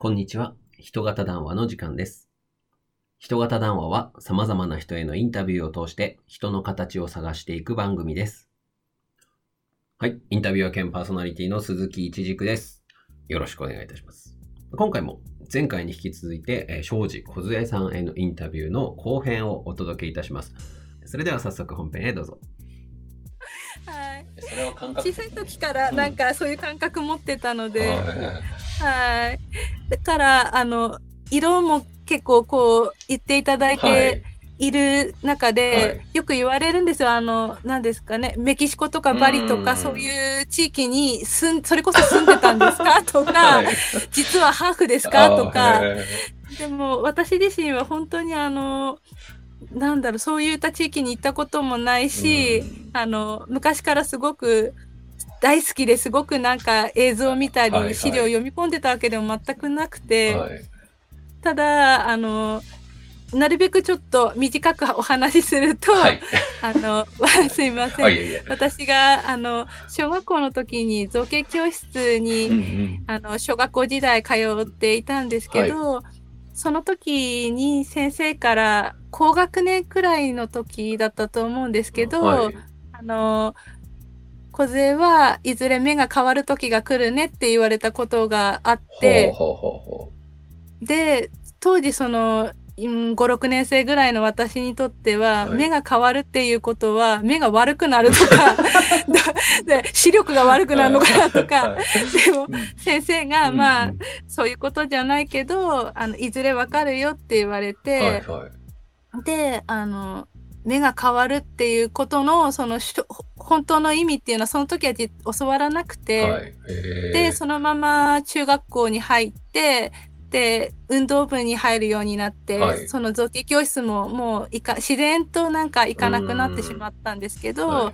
こんにちは。人型談話の時間です。人型談話は様々な人へのインタビューを通して人の形を探していく番組です。はい。インタビュアー兼パーソナリティの鈴木一軸です。よろしくお願いいたします。今回も前回に引き続いて、えー、庄司梢さんへのインタビューの後編をお届けいたします。それでは早速本編へどうぞ。はい。それは感小さい時からなんかそういう感覚持ってたので、はいはい。だからあの色も結構こう言っていただいてい。る中で、はい。よく言われるんですよ。あの何ですかね、メキシコとかバリとうん。かそういう地域に住んそれこそ住んでたんですか？とか、はい。実はハーフですか？とか。でも私自身は本当にあのなんだろうそういった地域に行ったこともないし、うん。あの昔からすごく大好きですごくなんか映像を見たり、はいはい。資料を読み込んでたわけでも全くなくて、はい。ただあのなるべくちょっと短くお話しすると、はい。あの すいません、はい。私があの小学校の時に造形教室に、うんうん。あの小学校時代通っていたんですけど、その時に先生から高学年くらいの時だったと思うんですけど、はい。あの梢はいずれ目が変わる時が来るねって言われたことがあってで当時その56年生ぐらいの私にとっては、はい。目が変わるっていうことは目が悪くなるとか で視力が悪くなるのかなとか、はい。でも先生が、まあ、うん。そういうことじゃないけど、あの、いずれわかるよって言われて、はいはい。で、あの、目が変わるっていうことの、その本当の意味っていうのは、その時はじ教わらなくて、はい。で、そのまま中学校に入って、で、運動部に入るようになって、はい。その造形教室ももういか、自然となんか行かなくなってしまったんですけど、はい。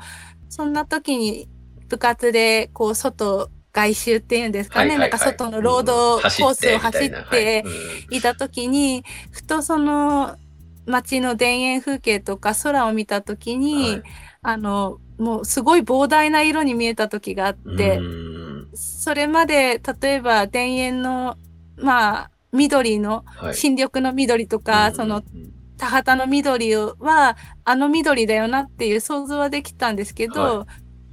そんな時に部活で、こう、外、外周っていうんですかね、なんか外のロードコースを走ってい。た時に、ふとその街の田園風景とか空を見た時に、あの、もうすごい膨大な色に見えた時があって、それまで例えば田園の、まあ、緑の、新緑の緑とか、その田畑の緑はあの緑だよなっていう想像はできたんですけど、は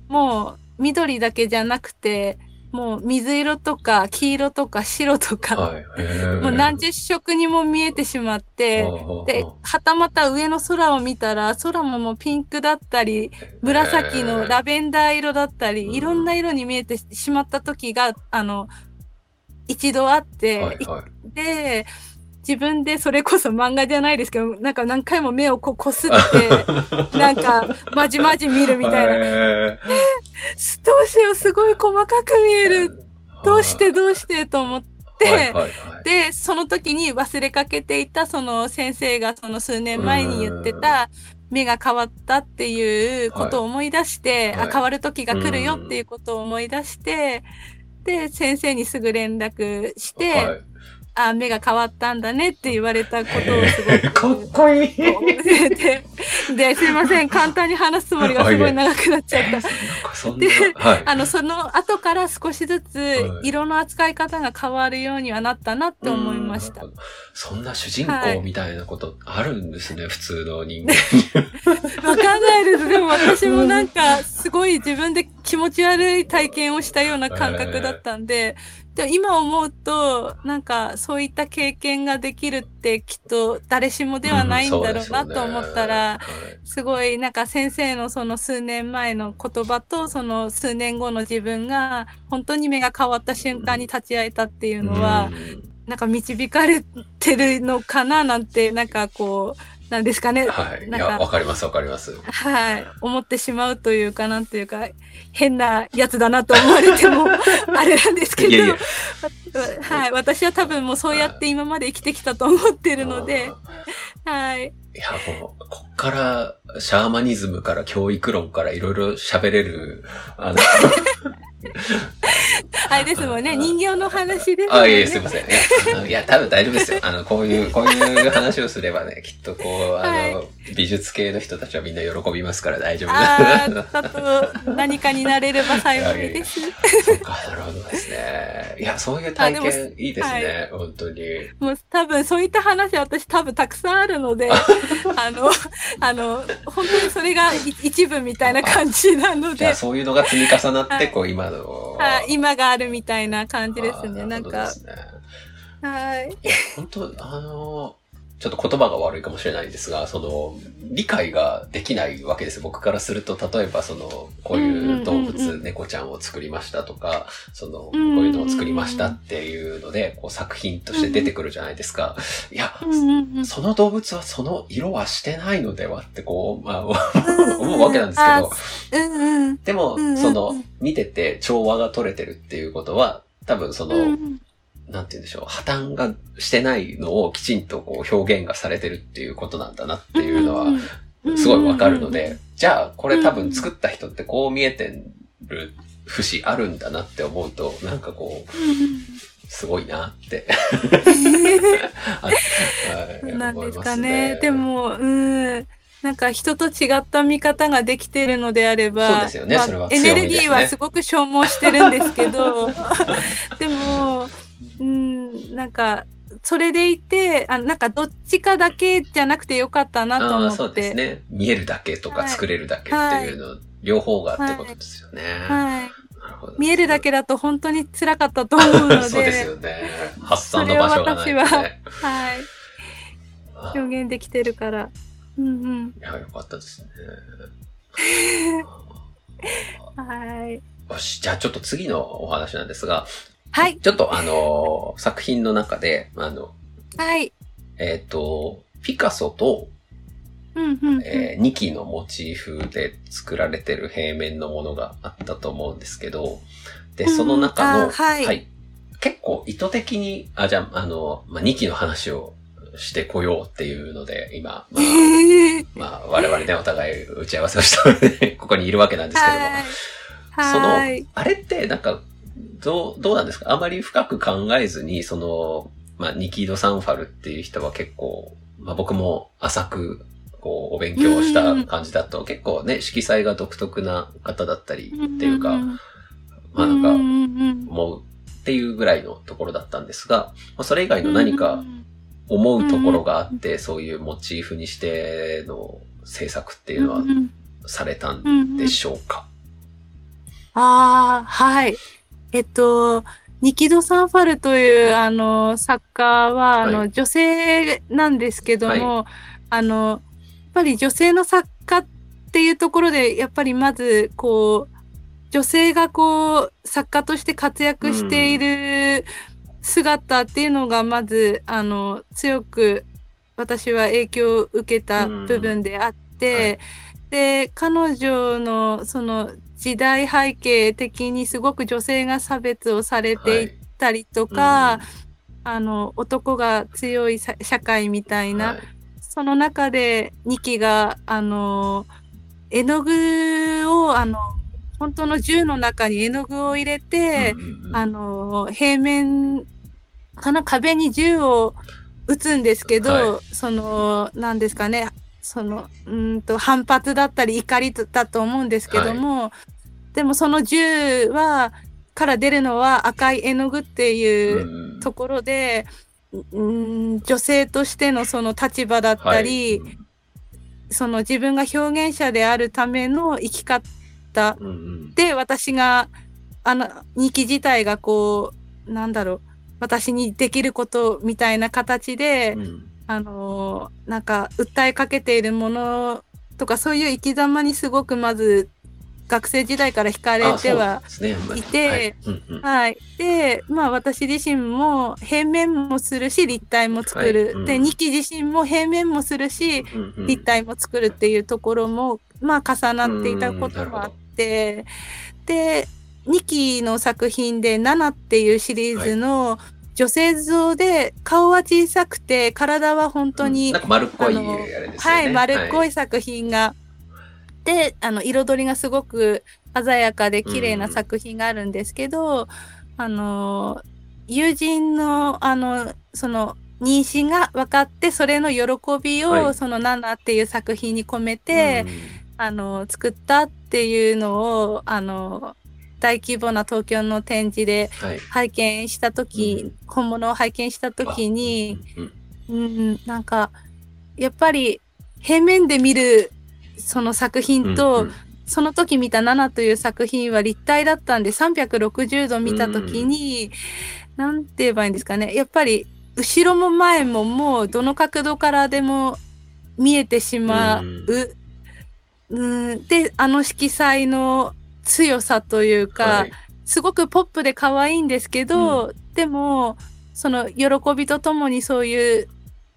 もう緑だけじゃなくてもう水色とか黄色とか白とか、もう何十色にも見えてしまって、ではたまた上の空を見たら空ももうピンクだったり紫のラベンダー色だったり、いろんな色に見えてしまった時があの一度あって、はいはいで自分でそれこそ漫画じゃないですけどなんか何回も目をこうこすって なんかまじまじ見るみたいな、な。どうしようすごい細かく見える。どうしてどうしてと思って、はいはいはい。でその時に忘れかけていたその先生がその数年前に言ってた目が変わったっていうことを思い出して、はい。あ変わる時が来るよっていうことを思い出して、で先生にすぐ連絡して、はいあ目が変わったんだねって言われたことをすごく かっこいい。でですいません簡単に話すつもりがすごい長くなっちゃった。なんかそんなはいあのその後から少しずつはい色の扱い方が変わるようにはなったなって思いましたうん。そんな主人公みたいなことあるんですね、普通の人間。わかんないです。でも私もなんかすごい自分で気持ち悪い体験をしたような感覚だったんで、でも今思うとなんかそういった経験ができるってきっと誰しもではないんだろうなと思ったら、すごいなんか先生のその数年前の言葉とその数年後の自分が本当に目が変わった瞬間に立ち会えたっていうのは、なんか導かれてるのかななんてなんかこうなんですかね、はい。いや、わかりますわかります。はい、思ってしまうというかなんていうか変なやつだなと思われても あれなんですけど。いやいやはい、私は多分もうそうやって今まで生きてきたと思ってるので、はい、いや、もう、こっから、シャーマニズムから教育論からいろいろ喋れる、あの、あれですもんね、人形の話ですもんあ、ね。いえ、すいません。いや、多分大丈夫ですよ。あの、こういう、こういう話をすればね、きっとこう、あの、美術系の人たちはみんな喜びますから大丈夫ああ、何かになれれば幸いです。そうか、なるほどですね。いや、そういう体験いいですね、本当に。もう多分そういった話私多分たくさんあるので、あの、あの、本当にそれがい一部みたいな感じなので。じゃあ、、そういうのが積み重なって、はいこう、今の、はい。今があるみたいな感じですね。なんかはい。本当あの、ちょっと言葉が悪いかもしれないんですが、その、理解ができないわけです。僕からすると、例えばその、こういう動物、猫ちゃんを作りましたとか、その、こういうのを作りましたっていうので、こう作品として出てくるじゃないですか。いや、その動物はその色はしてないのではってこう、まあ、思うわけなんですけど。でもその、見てて調和が取れてるっていうことは、多分その、なんて言うんでしょう、破綻がしてないのをきちんとこう表現がされてるっていうことなんだなっていうのは、すごいわかるので、じゃあこれ多分作った人ってこう見えてる節あるんだなって思うと、なんかこう、すごいなって。はいなんですかね。ますで、も、うん。なんか人と違った見方ができてるのであれば、ね。エネルギーはすごく消耗してるんですけど、でも、うん、なんか、それでいて、あなんかどっちかだけじゃなくてよかったなと思って。そうですね。見えるだけとかはい作れるだけっていうの、両方がってことですよね。はい。なるほど見えるだけだと本当に辛かったと思うので、そうですよね。発散の場所がないとそれを私ね。はい。あ表現できてるから。うんうん。いや、よかったですね。はい。よし、じゃあちょっと次のお話なんですが、はい。ちょっとあのー作品の中で、あの、はい。えっ、と、ピカソと、うんうんうん。えー、2機のモチーフで作られてる平面のものがあったと思うんですけど、で、その中の、うんあはい結構意図的に、あ、じゃあ、あの、まあ、2機の話をしてこようっていうので、今、まあ、まあ、我々ね、お互い打ち合わせをしたので、ここにいるわけなんですけども、はい。そのはい。、あれってなんか、どう、どうなんですか？あまり深く考えずに、その、まあ、ニキード・サンファルっていう人は結構、まあ僕も浅く、こう、お勉強をした感じだと、結構ね、色彩が独特な方だったりっていうか、んまあなんか、思うっていうぐらいのところだったんですが、まあ、それ以外の何うかん思うところがあって、そういうモチーフにしての制作っていうのはされたんでしょうか、ああ、はい。えっと、ニキド・サンファルという、あの、作家は、あの、はい。女性なんですけども、あの、やっぱり女性の作家っていうところで、やっぱりまず、こう、女性がこう、作家として活躍している姿っていうのが、まず、あの、強く、私は影響を受けた部分であって、で、彼女の、その、時代背景的にすごく女性が差別をされていったりとか、あの、男が強いさ社会みたいな、はい。その中で、ニキが、あの、絵の具を、あの、本当の銃の中に絵の具を入れて、うんうんうん。あの、平面、かな壁に銃を撃つんですけど、はその、なんですかね、その、うーんと、反発だったり怒りだと思うんですけども、でもその銃は、から出るのは赤い絵の具っていううん。ところで、うーん女性としてのその立場だったり、はい。その自分が表現者であるための生き方で私があの日記自体がこうなんだろう私にできることみたいな形で、うんあのーなんか訴えかけているものとかそういう生き様にすごくまず学生時代から惹かれてはいてはい。で、まあ私自身も平面もするし立体も作る。はい。うん。で、二期自身も平面もするしうんうん。立体も作るっていうところも、まあ重なっていたこともあって、で、2期の作品で7っていうシリーズの、女性像で顔は小さくて体は本当に、なんか丸っこいね。はい、丸っこはいい作品が、で、あの、彩りがすごく鮮やかで綺麗な作品があるんですけど、あの、友人の、あの、その、妊娠が分かって、それの喜びを、はい。その、ナナっていう作品に込めて、あの、作ったっていうのを、あの、大規模な東京の展示でうんはい。拝見したとき、本物を拝見したときに、うんうんうん、なんか、やっぱり平面で見るその作品と、うんうんその時見た7という作品は立体だったんで360度見た時に、なんて言えばいいんですかね。やっぱり後ろも前ももうどの角度からでも見えてしまう。うん、で、あの色彩の強さというか、はい。すごくポップで可愛いんですけど、でも、その喜びとともにそういう、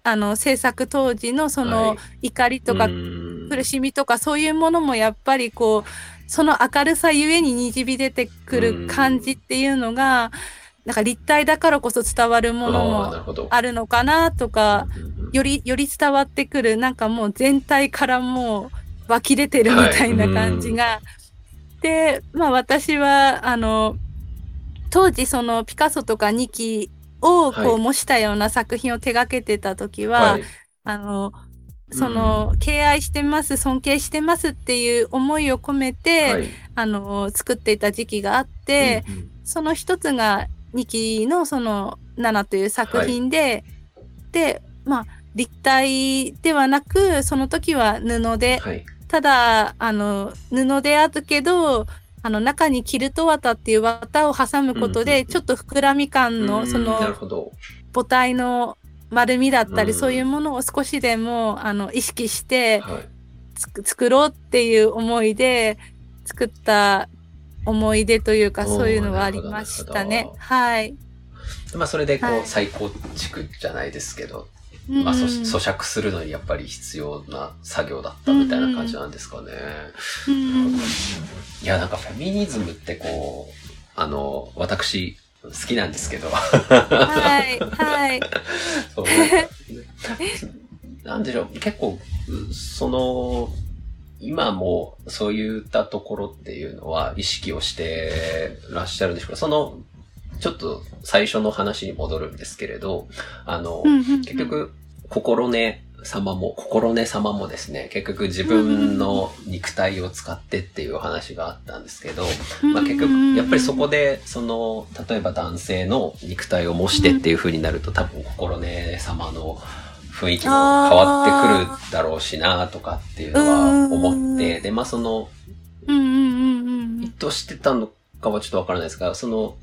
あの、制作当時のそはのい。怒りとかうん。苦しみとかそういうものもやっぱりこう、その明るさゆえににじみ出てくる感じっていうのが、なんか立体だからこそ伝わるものもあるのかなとか、うんうんうん。より、より伝わってくる、なんかもう全体からもう湧き出てるみたいな感じが。で、まあ私は、あの、当時そのピカソとかニキをこはい。う模したような作品を手掛けてた時は、はい。あの、その、敬愛してます、尊敬してますっていう思いを込めて、はい。あの、作っていた時期があって、うんうん。その一つが2期のその7という作品で、で、まあ、立体ではなく、その時は布で、はい。ただ、あの、布であるけど、あの、中にキルト綿っていう綿を挟むことで、ちょっと膨らみ感の、その、ほど。母体の丸みだったり、うんそういうものを少しでも、あの、意識して作ろうっていう思いで、作った思い出というか、そういうのはありましたね。はい。まあ、それでこう、はい再構築じゃないですけど、うんまあ、そ咀嚼するのにやっぱり必要な作業だったみたいな感じなんですかね。うん。いや、なんかフェミニズムってこう、あの、私、好きなんですけど、はい、はい。そう。なんでしょう、結構、うその、今もそういったところっていうのは意識をしてらっしゃるんでしょうか？その、ちょっと最初の話に戻るんですけれど、あの、うんうんうん。結局、心根様も、心根様もですね、結局自分の肉体を使ってっていう話があったんですけど、まあ結局、やっぱりそこで、その、例えば男性の肉体を模してっていう風になると、多分心根様の雰囲気も変わってくるだろうしな、とかっていうのは思って、で、まあその、意図してたのかはちょっとわからないですが、その、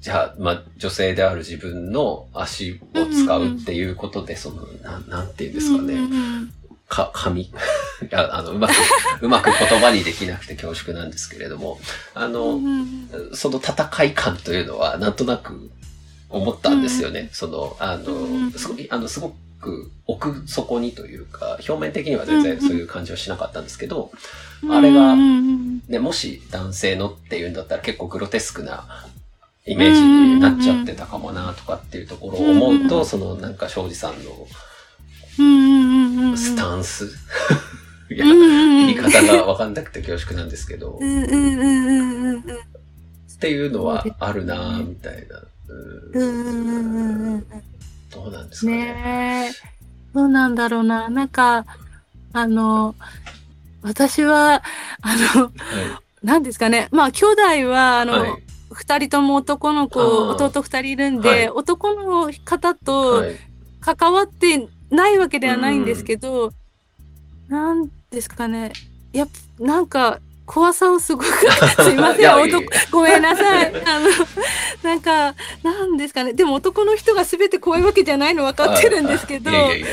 じゃあ、まあ、女性である自分の足を使うっていうことで、その、なん、なんていうんですかね。か、紙。いや、あの、うまく、うまく言葉にできなくて恐縮なんですけれども、あうの、その戦い感というのは、なんとなく思ったんですよね。その、あうんの、すごい、あの、すごく奥底にというか、表面的には全然そういう感じはしなかったんですけど、あれがね、もし男性のっていうんだったら結構グロテスクなイメージになっちゃってたかもなとかっていうところを思うと、そのなんか庄司さんのスタンス、いや、言い方がわかんなくて恐縮なんですけど、っていうのはあるなぁみたいな。どうなんですかね。ねえ。どうなんだろうな。なんか、あの、私は、あの、は何ですかね。まあ、兄弟は、あい。の、はい。二人とも男の子、弟二人いるんで、はい男の方とはい。関わってないわけではないんですけど、なんですかね。やっぱ、なんか、怖さをすごく、す いません、男、ごめんなさい。あの、なんか、なんですかね。でも男の人が全て怖いわけじゃないの分かってるんですけど、いやいやいや。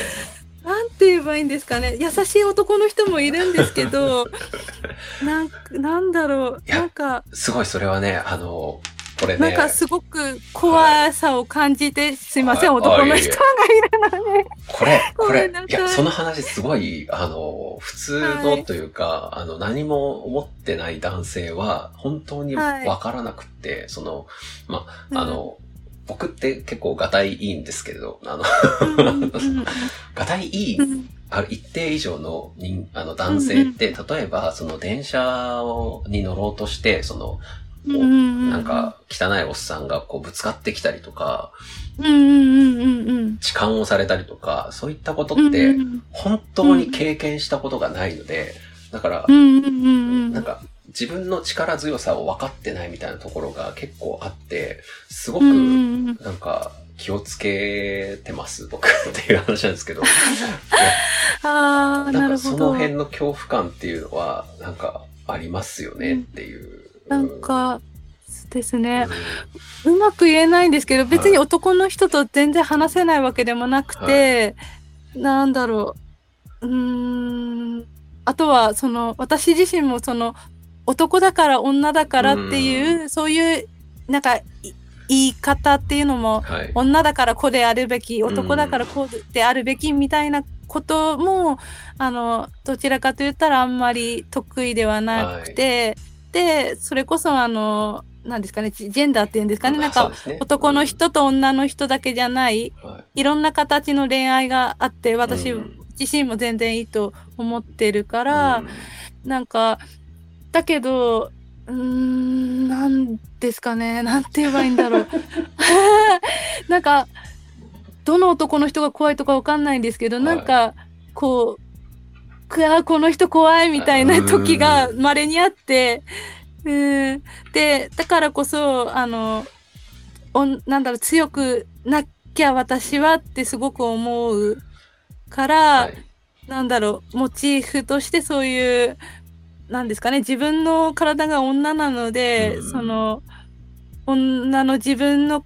なんて言えばいいんですかね。優しい男の人もいるんですけど、なんなんだろう。なんか、すごいそれはね、あの、これね、なんかすごく怖さを感じて、すいません、はい男の人がいるので。これ、これいいや、その話すごい、あの、普通のというか、あの、何も思ってない男性は、本当にわからなくって、その、まあ、あの、僕って結構ガタイいいんですけれど、あの、うんうんうん。ガタイいいうん。ある一定以上の人あの男性って、例えばその電車をに乗ろうとして、その、なんか汚いおっさんがこうぶつかってきたりとか、痴漢をされたりとか、そういったことうんってうん。本当に経験したことがないので、だからなんか自分の力強さを分かってないみたいなところが結構あって、すごくうんうんうんなんか気をつけてます、僕 っていう話なんですけど。ああ、ななんかるほど。その辺の恐怖感っていうのは、なんかありますよねっていう。なんか、そうですうん、ね。うまく言えないんですけど、別に男の人と全然話せないわけでもなくて、なんだろう。うーん。あとは、その、私自身もその、男だから女だからっていう、そういう、なんか、い言い方っていうのも、はい。女だからこうであるべき、男だからこうであるべきみたいなことも、あの、どちらかと言ったらあんまり得意ではなくて、で、それこそあの、なんですかね、ジジェンダーっていうんですかね、なんか、ね。男の人と女の人だけじゃない、うんはいろんな形の恋愛があって、私うん。自身も全然いいと思ってるから、うん。なんか、だけど、うーん、なんですかね。なんて言えばいいんだろう。なんか、どの男の人が怖いとかわかんないんですけど、はいなんか、こう、くわこの人怖いみたいな時が稀にあって、うん、で、だからこそ、あの、おんなんだろう、強くなきゃ私はってすごく思うから、はいなんだろう、モチーフとしてそういう、なんですかね、自分の体が女なので、うん。その、女の自分の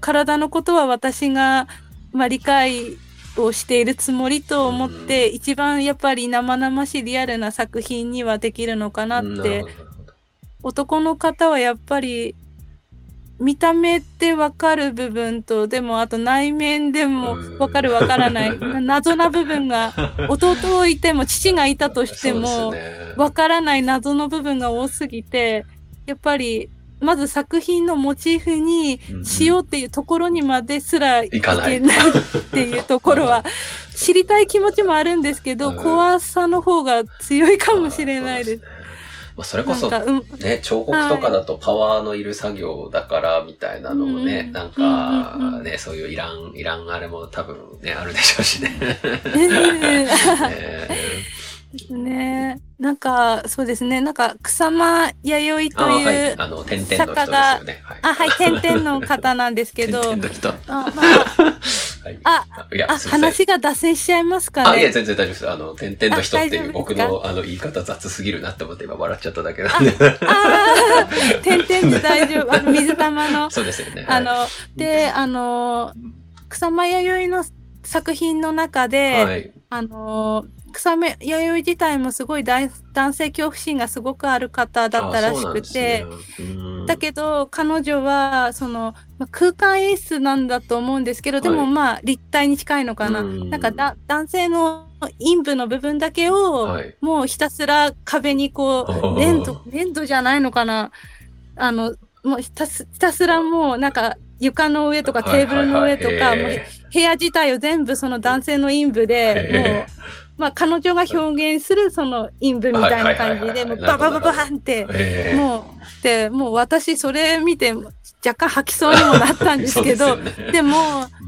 体のことは私が、まあ、理解をしているつもりと思って、一番やっぱり生々しいリアルな作品にはできるのかなって男の方はやっぱり見た目でわかる部分とでもあと内面でもわかるわからない。な 謎な部分が弟いても父がいたとしてもわからない謎の部分が多すぎてやっぱりまず作品のモチーフにしようっていうところにまですらいけないっていうところは知りたい気持ちもあるんですけどうん。怖さの方が強いかもしれないです。まあ、それこそ、ね、彫刻とかだとパワーのいる作業だからみたいなのもね、うんなんか、んね、そういういらん、いらんあれも多分ね、あるでしょうしね。ね なんか、そうですね。なんか、草間弥生という、あの、点々の人ですよね。はい。あ、はい、点々の方なんですけど、点々の人。あ、まあ、はい。あ、いや。話が脱線しちゃいますかあ、いや、ね。全然大丈夫です。あの、点々の人っていう僕のあの言い方雑すぎるなって思って今笑っちゃっただけなんで。あー、点々で大丈夫。あの、水玉の。そうですよね。あの、で、あの、草間弥生の作品の中で、はい。あの、草間弥生自体もすごい大男性恐怖心がすごくある方だったらしくて、だけど彼女はそのまあ空間演出なんだと思うんですけどでもはいまあ立体に近いのかな、うん。なんかだ男性の陰部の部分だけを、はい。もうひたすら壁にこう粘土粘土じゃないのかな。あのもうひたすひたすらもうなんか床の上とかテーブルの上とか、はいはいはいもう部屋自体を全部その男性の陰部でもうへまあ彼女が表現するその陰部みたいな感じで、もうババババーンって、ええもう、で、もう私それ見て若干吐きそうにもなったんですけど、でね。でも、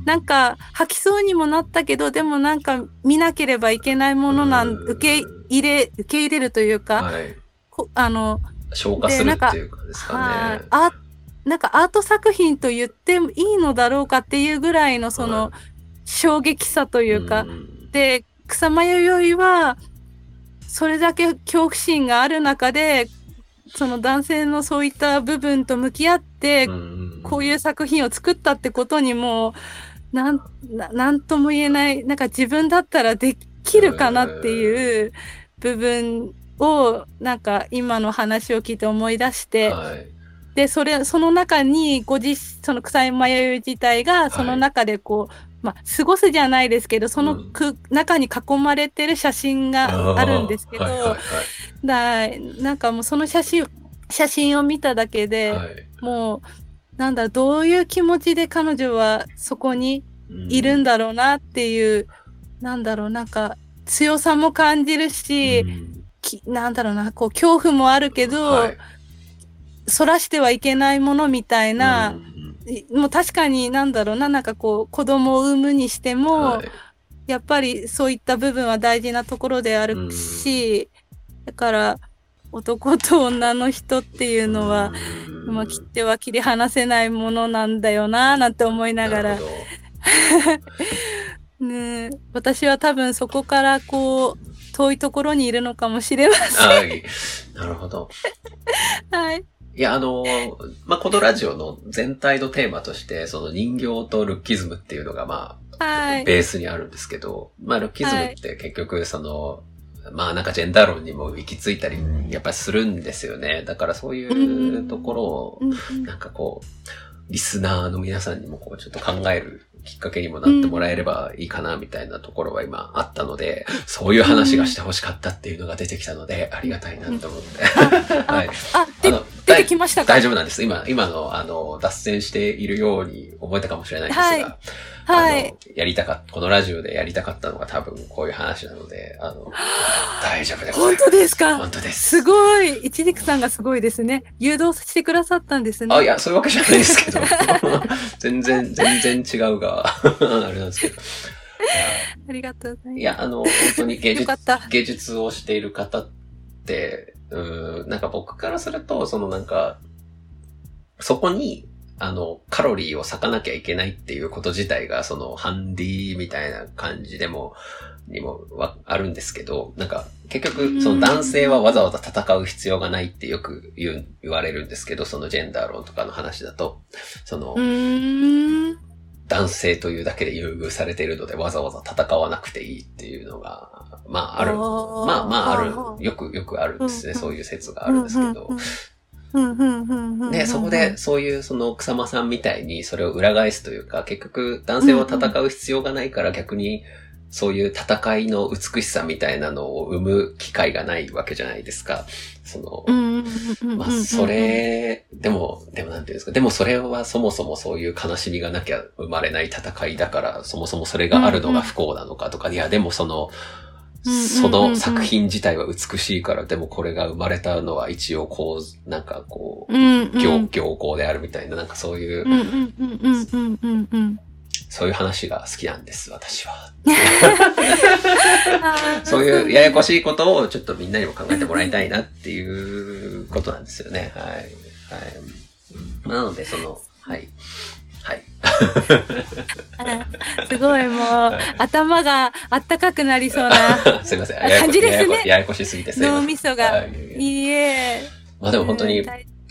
なんか吐きそうにもなったけど、でもなんか見なければいけないものなん、うん。受け入れ、受け入れるというか、はい。こあの、消化するっていうかですかね。はいあなんかアート作品と言ってもいいのだろうかっていうぐらいのそのは衝撃さというか、ん。で草間弥生はそれだけ恐怖心がある中でその男性のそういった部分と向き合って、んこういう作品を作ったってことにもなんななんとも言えないなんか自分だったらできるかなっていう部分をなんか今の話を聞いて思い出して、はい。でそれその中にご自その草間弥生自体がその中でこう、まあ過ごすじゃないですけどそのく、中に囲まれてる写真があるんですけど、はいはいだなんかもうその写真写真を見ただけで、はい。はいもうなんだどういう気持ちで彼女はそこにいるんだろうなっていう、なんだろう、なんか強さも感じるし、うん。きなんだろうな、こう恐怖もあるけど、はいそらしてはいけないものみたいな、うんもう確かになんだろうな、なんかこう子供を産むにしても、はいやっぱりそういった部分は大事なところであるし、だから男と女の人っていうのは、うんまあ、切っては切り離せないものなんだよななんて思いながら ねえ私は多分そこからこう遠いところにいるのかもしれません。はい。なるほど。はい。いや、あの、まあ、このラジオの全体のテーマとして、その人形とルッキズムっていうのが、まあ、はい。ベースにあるんですけど、まあ、ルッキズムって結局、その、まあ、なんかジェンダー論にも行き着いたり、やっぱりするんですよね。だからそういうところを、なんかこう、リスナーの皆さんにもこう、ちょっと考えるきっかけにもなってもらえればいいかな、みたいなところは今あったので、そういう話がしてほしかったっていうのが出てきたので、ありがたいなと思って。はい。あ、であてきましたか？大丈夫なんです。今、今の、あの、脱線しているように思えたかもしれないんですが、はいはい。やりたかった、このラジオでやりたかったのが多分こういう話なので、あの、大丈夫でござい本ます。当ですか？本当です。すごい。一軸さんがすごいですね。誘導してくださったんですね。あ、いや、そういうわけじゃないですけど。全然、全然違うが、あれなんですけど。ありがとうございます。いや、あの、本当に芸術。芸術をしている方って、うーん、なんか僕からすると、そのなんか、そこに、あの、カロリーを割かなきゃいけないっていうこと自体が、その、ハンディみたいな感じでも、にもわあるんですけど、なんか、結局、その男性はわざわざ戦う必要がないってよく言う、言われるんですけど、そのジェンダー論とかの話だと、その。男性というだけで優遇されているので、わざわざ戦わなくていいっていうのが、まあある。まあまあある。よくよくあるんですね。うん。そういう説があるんですけど。で、そこで、そういうその草間さん。みたいにそれを裏返すというか、結局男性は戦う必要がないから逆にそういう戦いの美しさみたいなのを生む機会がないわけじゃないですか。その。まあ、それ、でも、でもなんていうんですか、でもそれはそもそもそういう悲しみがなきゃ生まれない戦いだから、そもそもそれがあるのが不幸なのかとか、いや、でもその、その作品自体は美しいから、でもこれが生まれたのは一応こう、なんかこう。行、行幸であるみたいな、なんかそういう、そういう話が好きなんです、私は。そういうややこしいことをちょっとみんなにも考えてもらいたいなっていうことなんですよね。はい。はい。なので、その、はい。はい。すごいもう、頭があったかくなりそうな すいません。感じですねややこしすぎてすいま脳せん。みそが。はいいいえ。まあでも本当に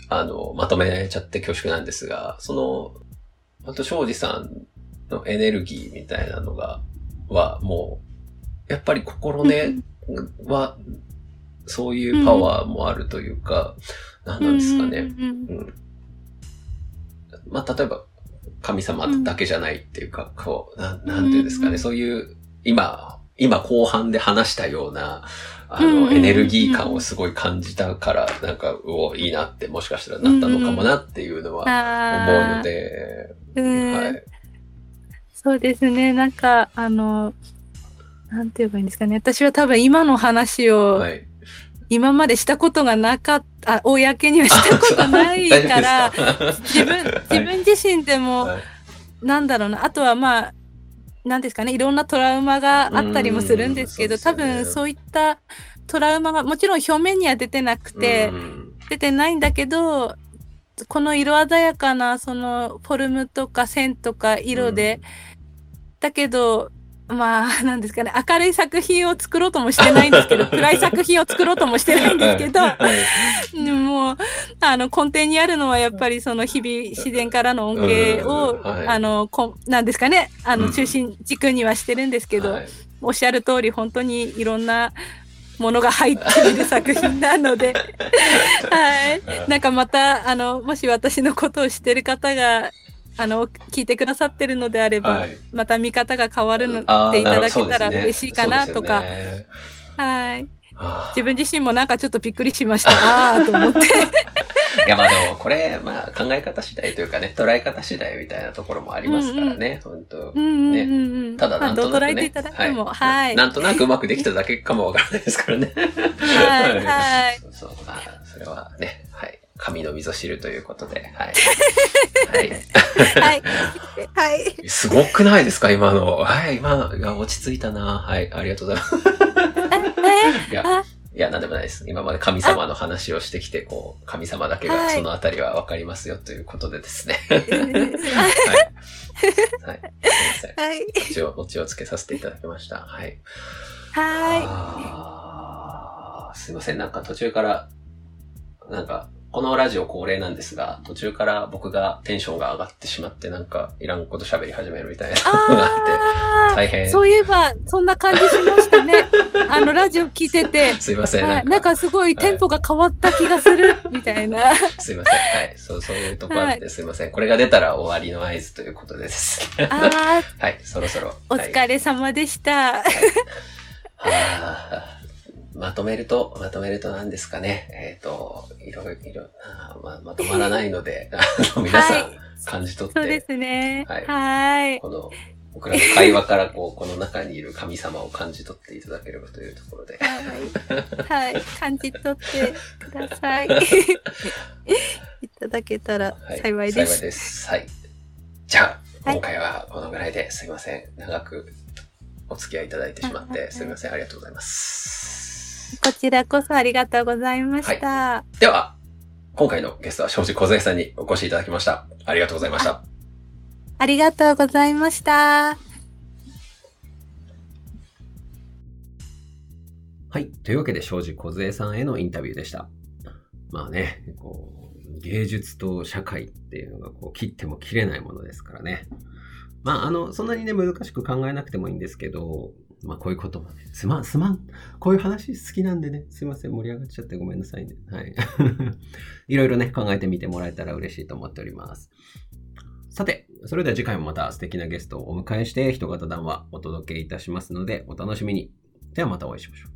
あの、まとめちゃって恐縮なんですが、その、あと、庄司さんのエネルギーみたいなのが、は、もう、やっぱり心根は、そういうパワーもあるというか、何なんですかね。うん。まあ、例えば、神様だけじゃないっていうか、こう、なん、なんていうんですかね、うん。そういう、今、今後半で話したような、あの、エネルギー感をすごい感じたから、なんか、うお、いいなって、もしかしたらなったのかもなっていうのは思うので、うん。はい。そうですね。なんか、あの、なんて言えばいいんですかね。私は多分今の話をはい。今までしたことがなかった、あ公にはしたことないから、自分、自分自身でも、はい。なんだろうな、あとはまあ、なんですかね、いろんなトラウマがあったりもするんですけど、うんそう多分そういったトラウマが、もちろん表面には出てなくて、うん。出てないんだけど、この色鮮やかな、その、フォルムとか線とか色で、だけど、まあ、なんですかね、明るい作品を作ろうともしてないんですけど、暗い作品を作ろうともしてないんですけど、もう、あの、根底にあるのはやっぱりその日々自然からの恩恵を、うん。はい。あの、こなんですかね、あの、うん。中心軸にはしてるんですけど、はい。おっしゃる通り本当にいろんなものが入っている作品なので、はい。なんかまた、あの、もし私のことを知ってる方が、あの、聞いてくださってるのであれば、はいまた見方が変わるのっていただけたら嬉しいかなとか、ねはい。自分自身もなんかちょっとびっくりしました。ああ、と思って。いやまあでもこれ、まあ考え方次第というかね、捉え方次第みたいなところもありますからね、本当うんうんうんうん。ただなんとなくね。はい。なんとなくうまくできただけかもわからないですからね。はい、はい。そうそう、まあ、それはね、はい。神の溝知るということで、はい。はい。はい。はい。すごくないですか今の。はい、今落ち着いたな。はい、ありがとうございます。いや、あいや、なんでもないです。今まで神様の話をしてきて、こう、神様だけがはいそのあたりはわかりますよということでですね。は はい。はい。すいません。い。オチを、オチをつけさせていただきました。はい。はあーすいません。なんか途中から、なんか、このラジオ恒例なんですが、途中から僕がテンションが上がってしまって、なんか、いらんこと喋り始めるみたいなのがああ大変あ、そういえば、そんな感じしましたね。あの、ラジオ聞いててって。。すいません。は、ないんか、なんかすごいテンポが変わった気がする、みたいな。すいません。はい。そう、そういうとこあって、すいません。これが出たら終わりの合図ということでですね。ああ、はい。そろそろ。おはい疲れ様でした。はあまとめると、まとめると何ですかね。えっ、と、いろいろ、あーままとまらないので、あの皆さんはい感じ取って、そうですね。はいはい。この、僕らの会話からこう、この中にいる神様を感じ取っていただければというところで。はい。はい。感じ取ってください。いただけたらはい幸いです。幸いです。はい。じゃあ、はい今回はこのぐらいですいません。長くお付き合いいただいてしまって、はいすみません。ありがとうございます。こちらこそありがとうございました。では、今回のゲストは庄司小さんにお越しいただきました。ありがとうございました。ありがとうございました。はい。というわけで、庄司梢さんへのインタビューでした。まあね、こう、芸術と社会っていうのが、こう、切っても切れないものですからね。まあ、あの、そんなにね、難しく考えなくてもいいんですけど、まあ、こういうこともね、すまん、すまん。こういう話好きなんでね、すいません、盛り上がっちゃってごめんなさいね。はい。いろいろね、考えてみてもらえたら嬉しいと思っております。さて、それでは次回もまた素敵なゲストをお迎えして、人型談話お届けいたしますので、お楽しみに。ではまたお会いしましょう。